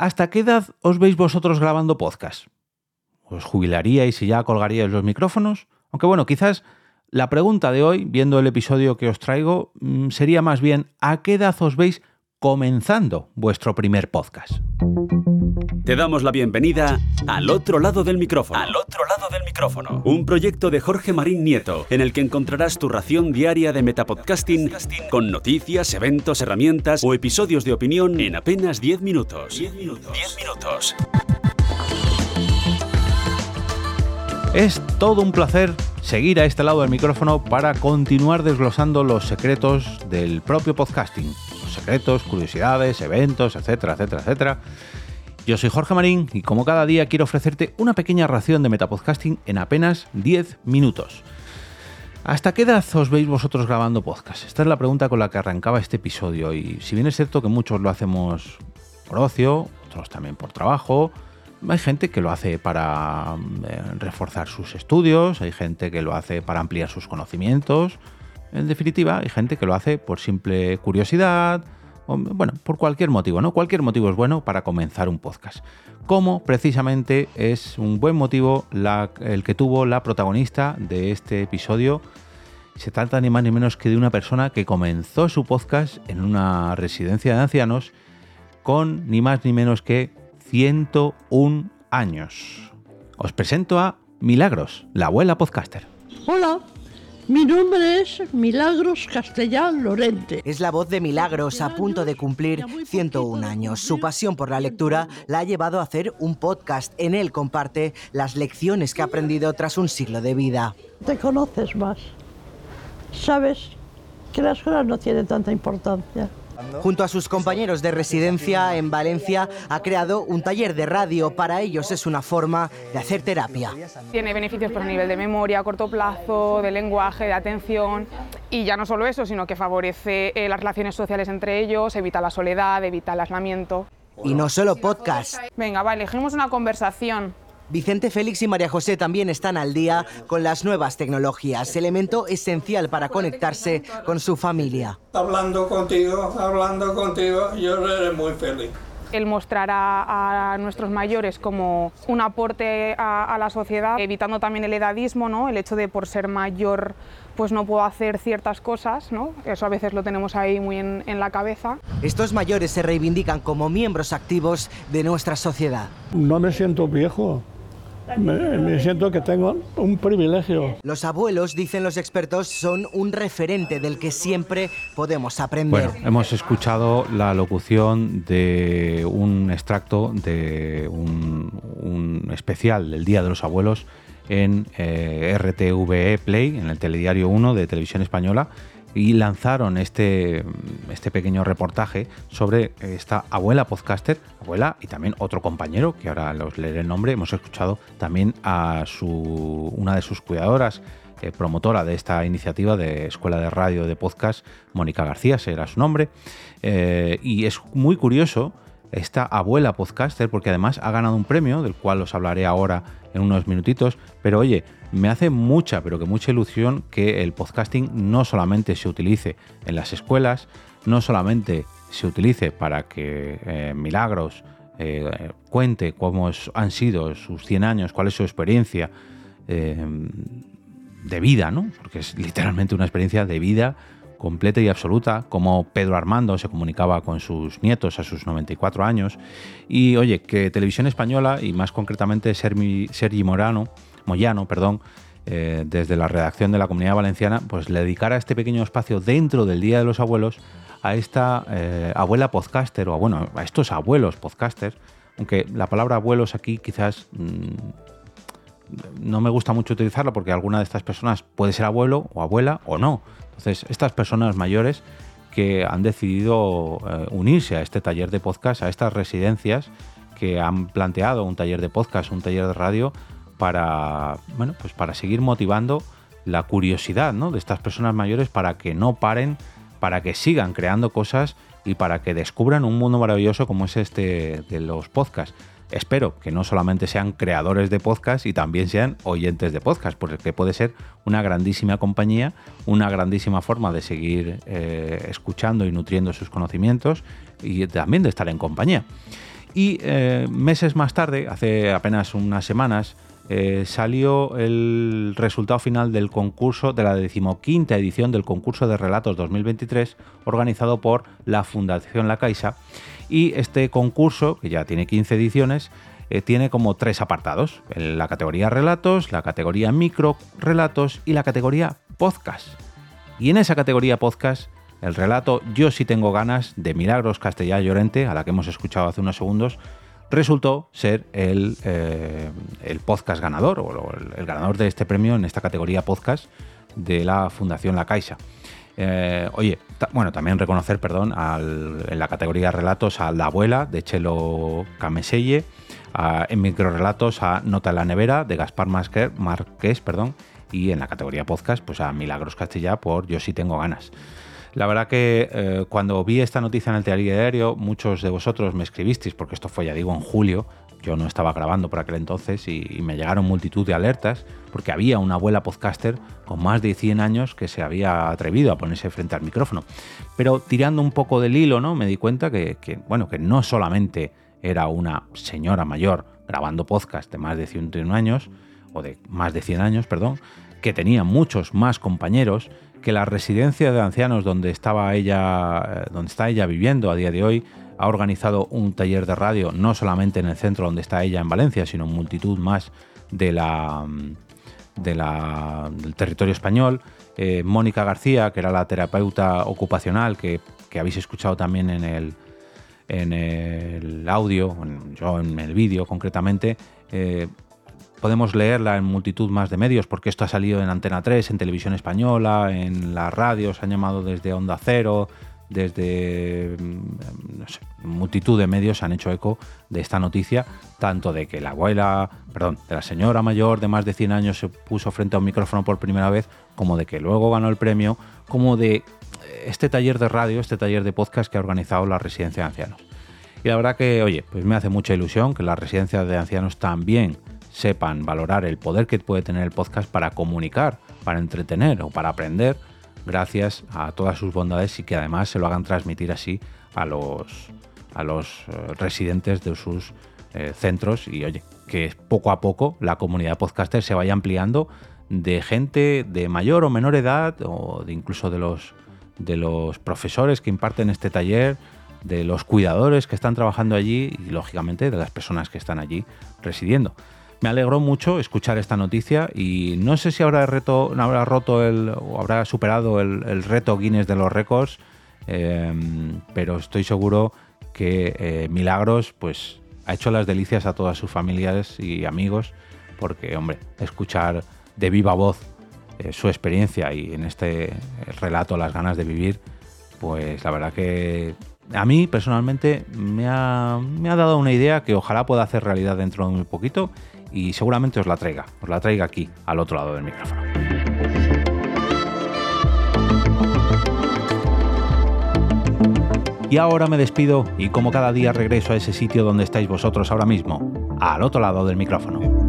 ¿Hasta qué edad os veis vosotros grabando podcast? ¿Os jubilaríais y ya colgaríais los micrófonos? Aunque bueno, quizás la pregunta de hoy, viendo el episodio que os traigo, mm, sería más bien ¿a qué edad os veis comenzando vuestro primer podcast? Te damos la bienvenida al otro lado del micrófono. Al otro lado del micrófono. Un proyecto de Jorge Marín Nieto, en el que encontrarás tu ración diaria de metapodcasting con noticias, eventos, herramientas o episodios de opinión en apenas 10 minutos. 10 minutos. 10 minutos. Es todo un placer seguir a este lado del micrófono para continuar desglosando los secretos del propio podcasting. Secretos, curiosidades, eventos, etcétera, etcétera, etcétera. Yo soy Jorge Marín y como cada día quiero ofrecerte una pequeña ración de metapodcasting en apenas 10 minutos. ¿Hasta qué edad os veis vosotros grabando podcast? Esta es la pregunta con la que arrancaba este episodio y si bien es cierto que muchos lo hacemos por ocio, otros también por trabajo, hay gente que lo hace para eh, reforzar sus estudios, hay gente que lo hace para ampliar sus conocimientos, en definitiva hay gente que lo hace por simple curiosidad, bueno, por cualquier motivo, ¿no? Cualquier motivo es bueno para comenzar un podcast. Como precisamente es un buen motivo el que tuvo la protagonista de este episodio. Se trata ni más ni menos que de una persona que comenzó su podcast en una residencia de ancianos con ni más ni menos que 101 años. Os presento a Milagros, la abuela podcaster. Hola, mi nombre es Milagros Castellán Lorente. Es la voz de Milagros a punto de cumplir 101 años. Su pasión por la lectura la ha llevado a hacer un podcast. En él comparte las lecciones que ha aprendido tras un siglo de vida. Te conoces más. Sabes que la escuela no tiene tanta importancia. Junto a sus compañeros de residencia en Valencia, ha creado un taller de radio. Para ellos es una forma de hacer terapia. Tiene beneficios por a nivel de memoria a corto plazo, de lenguaje, de atención. Y ya no solo eso, sino que favorece eh, las relaciones sociales entre ellos, evita la soledad, evita el aislamiento. Y no solo podcast. Venga, va, elegimos una conversación. Vicente Félix y María José también están al día con las nuevas tecnologías, elemento esencial para conectarse con su familia. Hablando contigo, hablando contigo, yo seré muy feliz. El mostrar a, nuestros mayores como un aporte a, la sociedad, evitando también el edadismo, ¿no? el hecho de por ser mayor pues no puedo hacer ciertas cosas, ¿no? eso a veces lo tenemos ahí muy en, en la cabeza. Estos mayores se reivindican como miembros activos de nuestra sociedad. No me siento viejo, me, siento que tengo un privilegio. Los abuelos, dicen los expertos, son un referente del que siempre podemos aprender. Bueno, hemos escuchado la locución de un extracto de un, especial del Día de los Abuelos en eh, RTVE Play, en el Telediario 1 de Televisión Española, y lanzaron este, este pequeño reportaje sobre esta abuela podcaster, abuela y también otro compañero, que ahora los leeré el nombre, hemos escuchado también a su, una de sus cuidadoras, eh, promotora de esta iniciativa de Escuela de Radio de Podcast, Mónica García, será su nombre, eh, y es muy curioso esta abuela podcaster, porque además ha ganado un premio, del cual os hablaré ahora en unos minutitos, pero oye, me hace mucha, pero que mucha ilusión que el podcasting no solamente se utilice en las escuelas, no solamente se utilice para que eh, Milagros eh, cuente cómo han sido sus 100 años, cuál es su experiencia eh, de vida, ¿no? Porque es literalmente una experiencia de vida completa y absoluta, como Pedro Armando se comunicaba con sus nietos a sus 94 años. Y oye, que Televisión Española, y más concretamente Sergi Morano, Moyano, perdón, eh, desde la redacción de la Comunidad Valenciana, pues le dedicara este pequeño espacio dentro del Día de los Abuelos a esta eh, abuela podcaster, o bueno, a estos abuelos podcasters, aunque la palabra abuelos aquí quizás mm, no me gusta mucho utilizarla porque alguna de estas personas puede ser abuelo o abuela o no. Entonces, estas personas mayores que han decidido eh, unirse a este taller de podcast, a estas residencias que han planteado un taller de podcast, un taller de radio, para, bueno, pues para seguir motivando la curiosidad ¿no? de estas personas mayores para que no paren, para que sigan creando cosas y para que descubran un mundo maravilloso como es este de los podcasts. Espero que no solamente sean creadores de podcast y también sean oyentes de podcast, porque puede ser una grandísima compañía, una grandísima forma de seguir eh, escuchando y nutriendo sus conocimientos y también de estar en compañía. Y eh, meses más tarde, hace apenas unas semanas, eh, salió el resultado final del concurso, de la decimoquinta edición del concurso de relatos 2023, organizado por la Fundación La Caixa. Y este concurso, que ya tiene 15 ediciones, eh, tiene como tres apartados: la categoría relatos, la categoría micro relatos y la categoría podcast. Y en esa categoría podcast, el relato Yo sí tengo ganas de Milagros Castellá Llorente, a la que hemos escuchado hace unos segundos, resultó ser el, eh, el podcast ganador o el, ganador de este premio en esta categoría podcast de la Fundación La Caixa. Eh, oye, bueno, también reconocer, perdón, en la categoría relatos a La Abuela de Chelo Cameselle, en microrelatos a Nota en la Nevera de Gaspar Marqués, perdón, y en la categoría podcast, pues a Milagros Castilla por Yo sí tengo ganas. La verdad que eh, cuando vi esta noticia en el diario, muchos de vosotros me escribisteis, porque esto fue, ya digo, en julio, yo no estaba grabando por aquel entonces y, me llegaron multitud de alertas porque había una abuela podcaster con más de 100 años que se había atrevido a ponerse frente al micrófono. Pero tirando un poco del hilo, ¿no? Me di cuenta que, bueno, que no solamente era una señora mayor grabando podcast de más de 101 años, o de más de 100 años, perdón, que tenía muchos más compañeros, que la residencia de ancianos donde estaba ella, eh, donde está ella viviendo a día de hoy, ha organizado un taller de radio, no solamente en el centro donde está ella en Valencia, sino en multitud más de la, de la del territorio español. Eh, Mónica García, que era la terapeuta ocupacional, que, habéis escuchado también en el, en el audio, yo en el vídeo concretamente, eh, podemos leerla en multitud más de medios, porque esto ha salido en Antena 3, en Televisión Española, en las radios, han llamado desde Onda Cero, desde mm, no sé, multitud de medios han hecho eco de esta noticia, tanto de que la abuela, perdón, de la señora mayor de más de 100 años se puso frente a un micrófono por primera vez, como de que luego ganó el premio, como de este taller de radio, este taller de podcast que ha organizado la residencia de ancianos. Y la verdad que, oye, pues me hace mucha ilusión que las residencias de ancianos también sepan valorar el poder que puede tener el podcast para comunicar, para entretener o para aprender, gracias a todas sus bondades y que además se lo hagan transmitir así a los, a los eh, residentes de sus eh, centros y oye, que poco a poco la comunidad podcaster se vaya ampliando de gente de mayor o menor edad o de incluso de los, de los profesores que imparten este taller, de los cuidadores que están trabajando allí y lógicamente de las personas que están allí residiendo. Me alegró mucho escuchar esta noticia y no sé si habrá, reto, habrá roto el, o habrá superado el, reto Guinness de los récords, em, pero estoy seguro que eh, Milagros pues, ha hecho las delicias a todas sus familiares y amigos, porque, hombre, escuchar de viva voz eh, su experiencia y en este relato las ganas de vivir, pues la verdad que a mí personalmente me ha, me ha dado una idea que ojalá pueda hacer realidad dentro de muy poquito y seguramente os la traiga, os la traiga aquí, al otro lado del micrófono. Y ahora me despido y como cada día regreso a ese sitio donde estáis vosotros ahora mismo, al otro lado del micrófono.